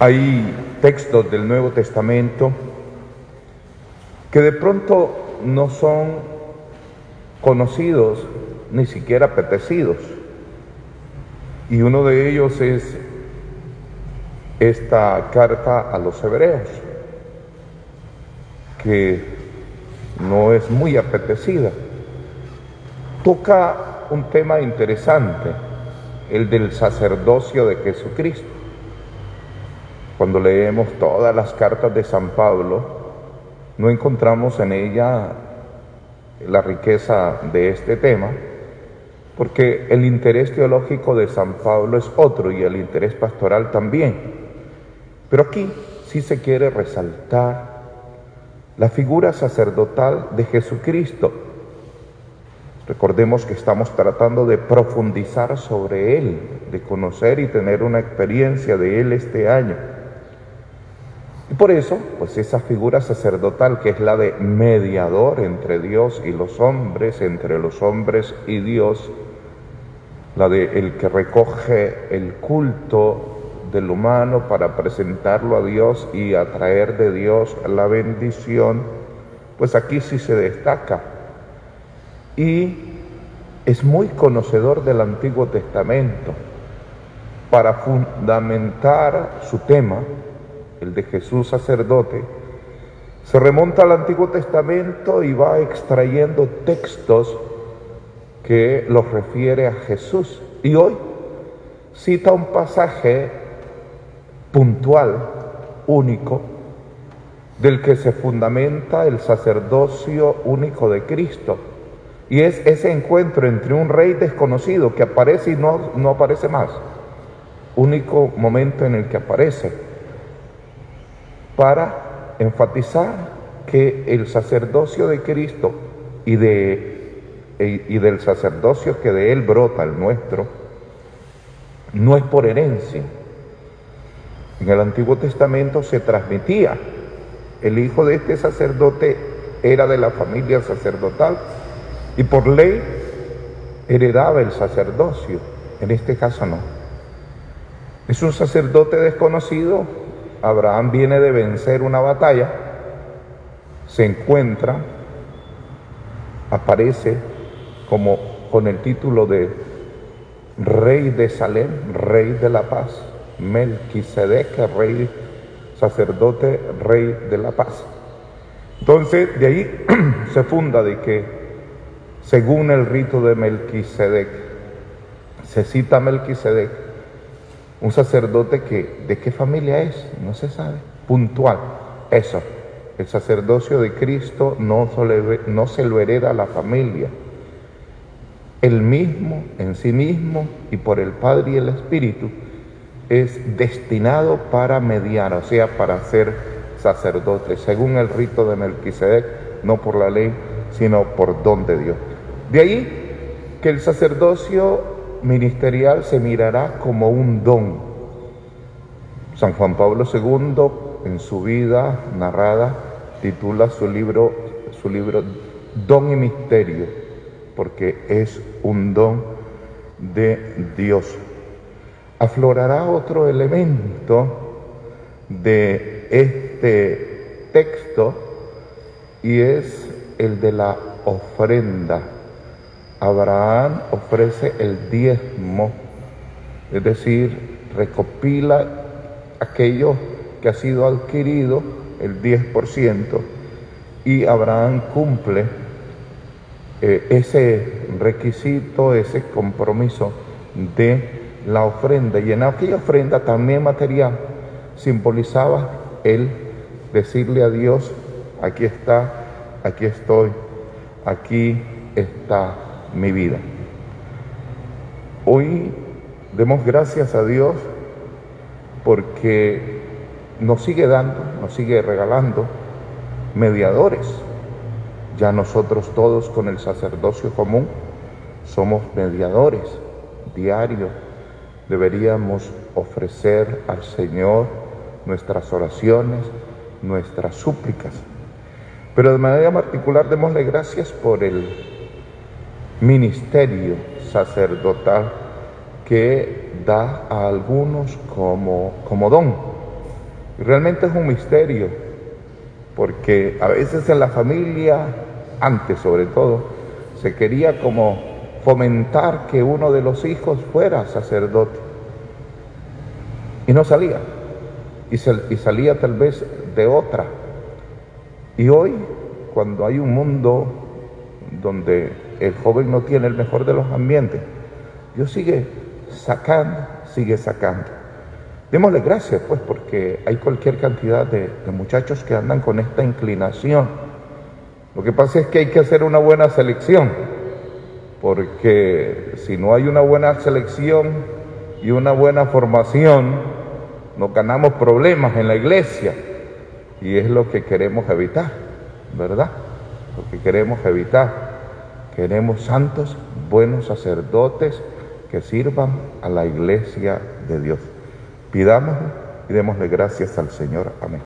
Hay textos del Nuevo Testamento que de pronto no son conocidos ni siquiera apetecidos. Y uno de ellos es esta carta a los hebreos, que no es muy apetecida. Toca un tema interesante, el del sacerdocio de Jesucristo. Cuando leemos todas las cartas de San Pablo, no encontramos en ella la riqueza de este tema, porque el interés teológico de San Pablo es otro y el interés pastoral también. Pero aquí sí se quiere resaltar la figura sacerdotal de Jesucristo. Recordemos que estamos tratando de profundizar sobre Él, de conocer y tener una experiencia de Él este año. Y por eso, pues esa figura sacerdotal que es la de mediador entre Dios y los hombres, entre los hombres y Dios, la de el que recoge el culto del humano para presentarlo a Dios y atraer de Dios la bendición, pues aquí sí se destaca. Y es muy conocedor del Antiguo Testamento. Para fundamentar su tema, el de Jesús sacerdote, se remonta al Antiguo Testamento y va extrayendo textos que los refiere a Jesús. Y hoy cita un pasaje puntual, único, del que se fundamenta el sacerdocio único de Cristo. Y es ese encuentro entre un rey desconocido que aparece y no, no aparece más. Único momento en el que aparece para enfatizar que el sacerdocio de Cristo y, de, y del sacerdocio que de Él brota, el nuestro, no es por herencia. En el Antiguo Testamento se transmitía, el hijo de este sacerdote era de la familia sacerdotal y por ley heredaba el sacerdocio, en este caso no. Es un sacerdote desconocido Abraham viene de vencer una batalla, se encuentra, aparece como con el título de rey de Salem, rey de la paz, Melquisedec, rey, sacerdote, rey de la paz. Entonces, de ahí se funda de que, según el rito de Melquisedec, se cita Melquisedec un sacerdote que, ¿de qué familia es? No se sabe. Puntual. Eso. El sacerdocio de Cristo no, se lo hereda a la familia. El mismo, en sí mismo y por el Padre y el Espíritu, es destinado para mediar, o sea, para ser sacerdote, según el rito de Melquisedec, no por la ley, sino por don de Dios. De ahí que el sacerdocio ministerial se mirará como un don. San Juan Pablo II, en su vida narrada, titula su libro, su libro Don y Misterio, porque es un don de Dios. Aflorará otro elemento de este texto y es el de la ofrenda Abraham ofrece el diezmo, es decir, recopila aquello que ha sido adquirido, el 10%, y Abraham cumple eh, ese requisito, ese compromiso de la ofrenda. Y en aquella ofrenda también material simbolizaba el decirle a Dios, aquí está, aquí estoy, aquí está mi vida. Hoy demos gracias a Dios porque nos sigue dando, nos sigue regalando mediadores. Ya nosotros todos con el sacerdocio común somos mediadores diarios. Deberíamos ofrecer al Señor nuestras oraciones, nuestras súplicas. Pero de manera particular démosle gracias por el ministerio sacerdotal que da a algunos como, como don. Realmente es un misterio, porque a veces en la familia, antes sobre todo, se quería como fomentar que uno de los hijos fuera sacerdote. Y no salía. Y, y salía tal vez de otra. Y hoy, cuando hay un mundo donde el joven no tiene el mejor de los ambientes, Dios sigue sacando, sigue sacando. Démosle gracias, pues, porque hay cualquier cantidad de, de, muchachos que andan con esta inclinación. Lo que pasa es que hay que hacer una buena selección, porque si no hay una buena selección y una buena formación, nos ganamos problemas en la iglesia. Y es lo que queremos evitar, ¿verdad? Lo que queremos evitar. Queremos santos, buenos sacerdotes que sirvan a la iglesia de Dios. Pidamos y démosle gracias al Señor. Amén.